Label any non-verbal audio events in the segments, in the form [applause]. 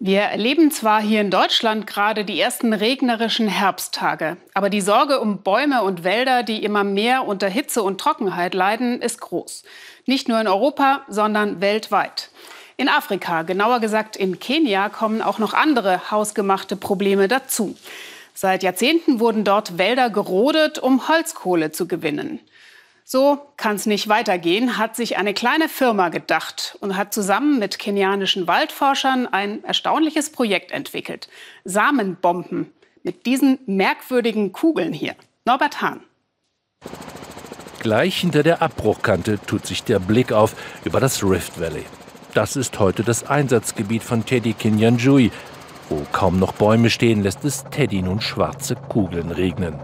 Wir erleben zwar hier in Deutschland gerade die ersten regnerischen Herbsttage, aber die Sorge um Bäume und Wälder, die immer mehr unter Hitze und Trockenheit leiden, ist groß. Nicht nur in Europa, sondern weltweit. In Afrika, genauer gesagt in Kenia, kommen auch noch andere hausgemachte Probleme dazu. Seit Jahrzehnten wurden dort Wälder gerodet, um Holzkohle zu gewinnen. So kann es nicht weitergehen, hat sich eine kleine Firma gedacht und hat zusammen mit kenianischen Waldforschern ein erstaunliches Projekt entwickelt. Samenbomben mit diesen merkwürdigen Kugeln hier. Norbert Hahn. Gleich hinter der Abbruchkante tut sich der Blick auf über das Rift Valley. Das ist heute das Einsatzgebiet von Teddy Kinyanjui. Wo kaum noch Bäume stehen, lässt es Teddy nun schwarze Kugeln regnen.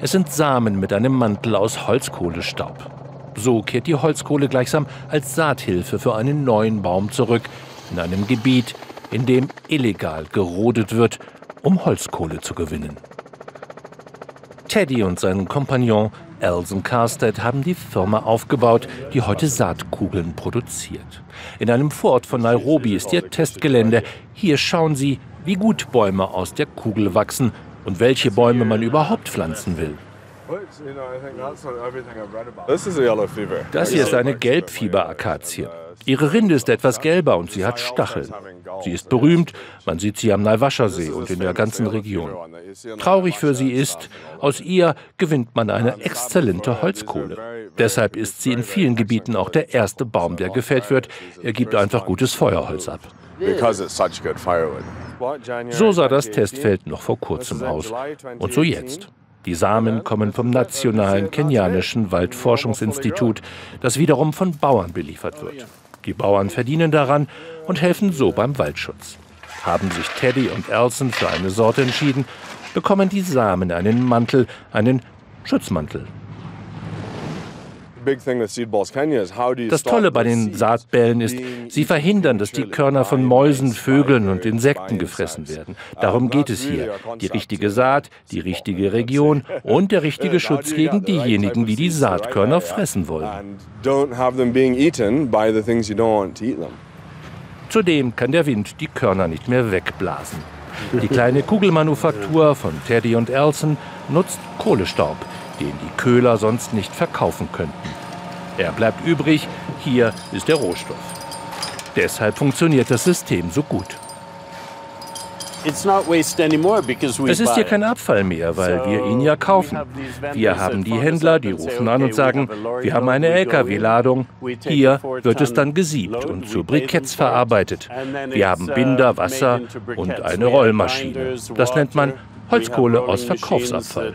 Es sind Samen mit einem Mantel aus Holzkohlestaub. So kehrt die Holzkohle gleichsam als Saathilfe für einen neuen Baum zurück in einem Gebiet, in dem illegal gerodet wird, um Holzkohle zu gewinnen. Teddy und sein Kompagnon Elson Carstead haben die Firma aufgebaut, die heute Saatkugeln produziert. In einem Vorort von Nairobi ist ihr Testgelände. Hier schauen sie, wie gut Bäume aus der Kugel wachsen und welche Bäume man überhaupt pflanzen will. Das hier ist eine Gelbfieberakazie. Ihre Rinde ist etwas gelber und sie hat Stacheln. Sie ist berühmt, man sieht sie am Naiwascha-See und in der ganzen Region. Traurig für sie ist, aus ihr gewinnt man eine exzellente Holzkohle. Deshalb ist sie in vielen Gebieten auch der erste Baum, der gefällt wird. Er gibt einfach gutes Feuerholz ab. So sah das Testfeld noch vor kurzem aus. Und so jetzt. Die Samen kommen vom Nationalen Kenianischen Waldforschungsinstitut, das wiederum von Bauern beliefert wird. Die Bauern verdienen daran und helfen so beim Waldschutz. Haben sich Teddy und Elson für eine Sorte entschieden, bekommen die Samen einen Mantel, einen Schutzmantel. Das Tolle bei den Saatbällen ist, sie verhindern, dass die Körner von Mäusen, Vögeln und Insekten gefressen werden. Darum geht es hier. Die richtige Saat, [laughs] die richtige Region und der richtige Schutz gegen diejenigen, die die Saatkörner fressen wollen. Zudem kann der Wind die Körner nicht mehr wegblasen. Die kleine Kugelmanufaktur von Teddy und Elson nutzt Kohlestaub den die Köhler sonst nicht verkaufen könnten. Er bleibt übrig, hier ist der Rohstoff. Deshalb funktioniert das System so gut. Es ist hier kein Abfall mehr, weil wir ihn ja kaufen. Wir haben die Händler, die rufen an und sagen, wir haben eine Lkw-Ladung. Hier wird es dann gesiebt und zu Briketts verarbeitet. Wir haben Binder, Wasser und eine Rollmaschine. Das nennt man Holzkohle aus Verkaufsabfall.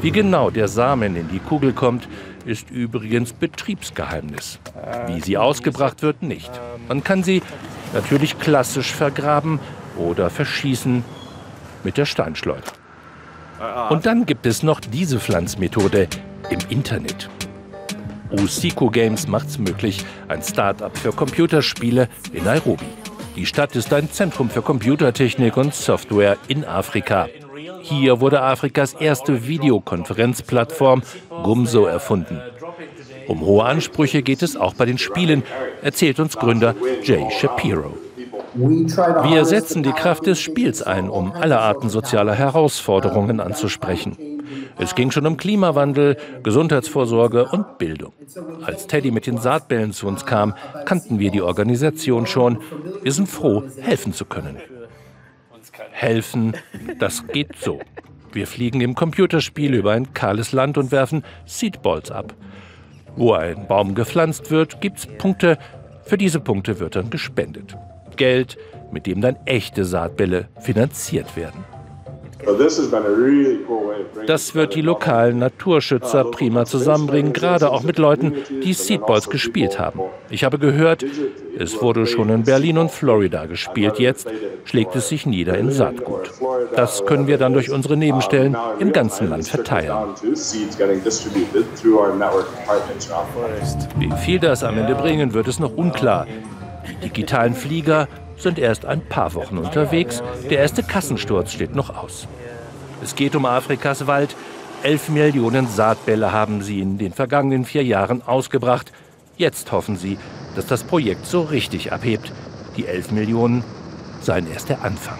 Wie genau der Samen in die Kugel kommt, ist übrigens Betriebsgeheimnis. Wie sie ausgebracht wird, nicht. Man kann sie natürlich klassisch vergraben oder verschießen mit der Steinschleuder. Und dann gibt es noch diese Pflanzmethode im Internet. Usiko Games macht's möglich, ein Start-up für Computerspiele in Nairobi. Die Stadt ist ein Zentrum für Computertechnik und Software in Afrika. Hier wurde Afrikas erste Videokonferenzplattform Gumso erfunden. Um hohe Ansprüche geht es auch bei den Spielen, erzählt uns Gründer Jay Shapiro. Wir setzen die Kraft des Spiels ein, um alle Arten sozialer Herausforderungen anzusprechen. Es ging schon um Klimawandel, Gesundheitsvorsorge und Bildung. Als Teddy mit den Saatbällen zu uns kam, kannten wir die Organisation schon. Wir sind froh, helfen zu können. Helfen, das geht so. Wir fliegen im Computerspiel über ein kahles Land und werfen Seedballs ab. Wo ein Baum gepflanzt wird, gibt es Punkte. Für diese Punkte wird dann gespendet. Geld, mit dem dann echte Saatbälle finanziert werden. Das wird die lokalen Naturschützer prima zusammenbringen, gerade auch mit Leuten, die Seedballs gespielt haben. Ich habe gehört, es wurde schon in Berlin und Florida gespielt. Jetzt schlägt es sich nieder in Saatgut. Das können wir dann durch unsere Nebenstellen im ganzen Land verteilen. Wie viel das am Ende bringen wird, ist noch unklar. Die digitalen Flieger sind erst ein paar Wochen unterwegs. Der erste Kassensturz steht noch aus. Es geht um Afrikas Wald, Elf Millionen Saatbälle haben sie in den vergangenen vier Jahren ausgebracht. Jetzt hoffen sie, dass das Projekt so richtig abhebt. Die elf Millionen seien erst der Anfang.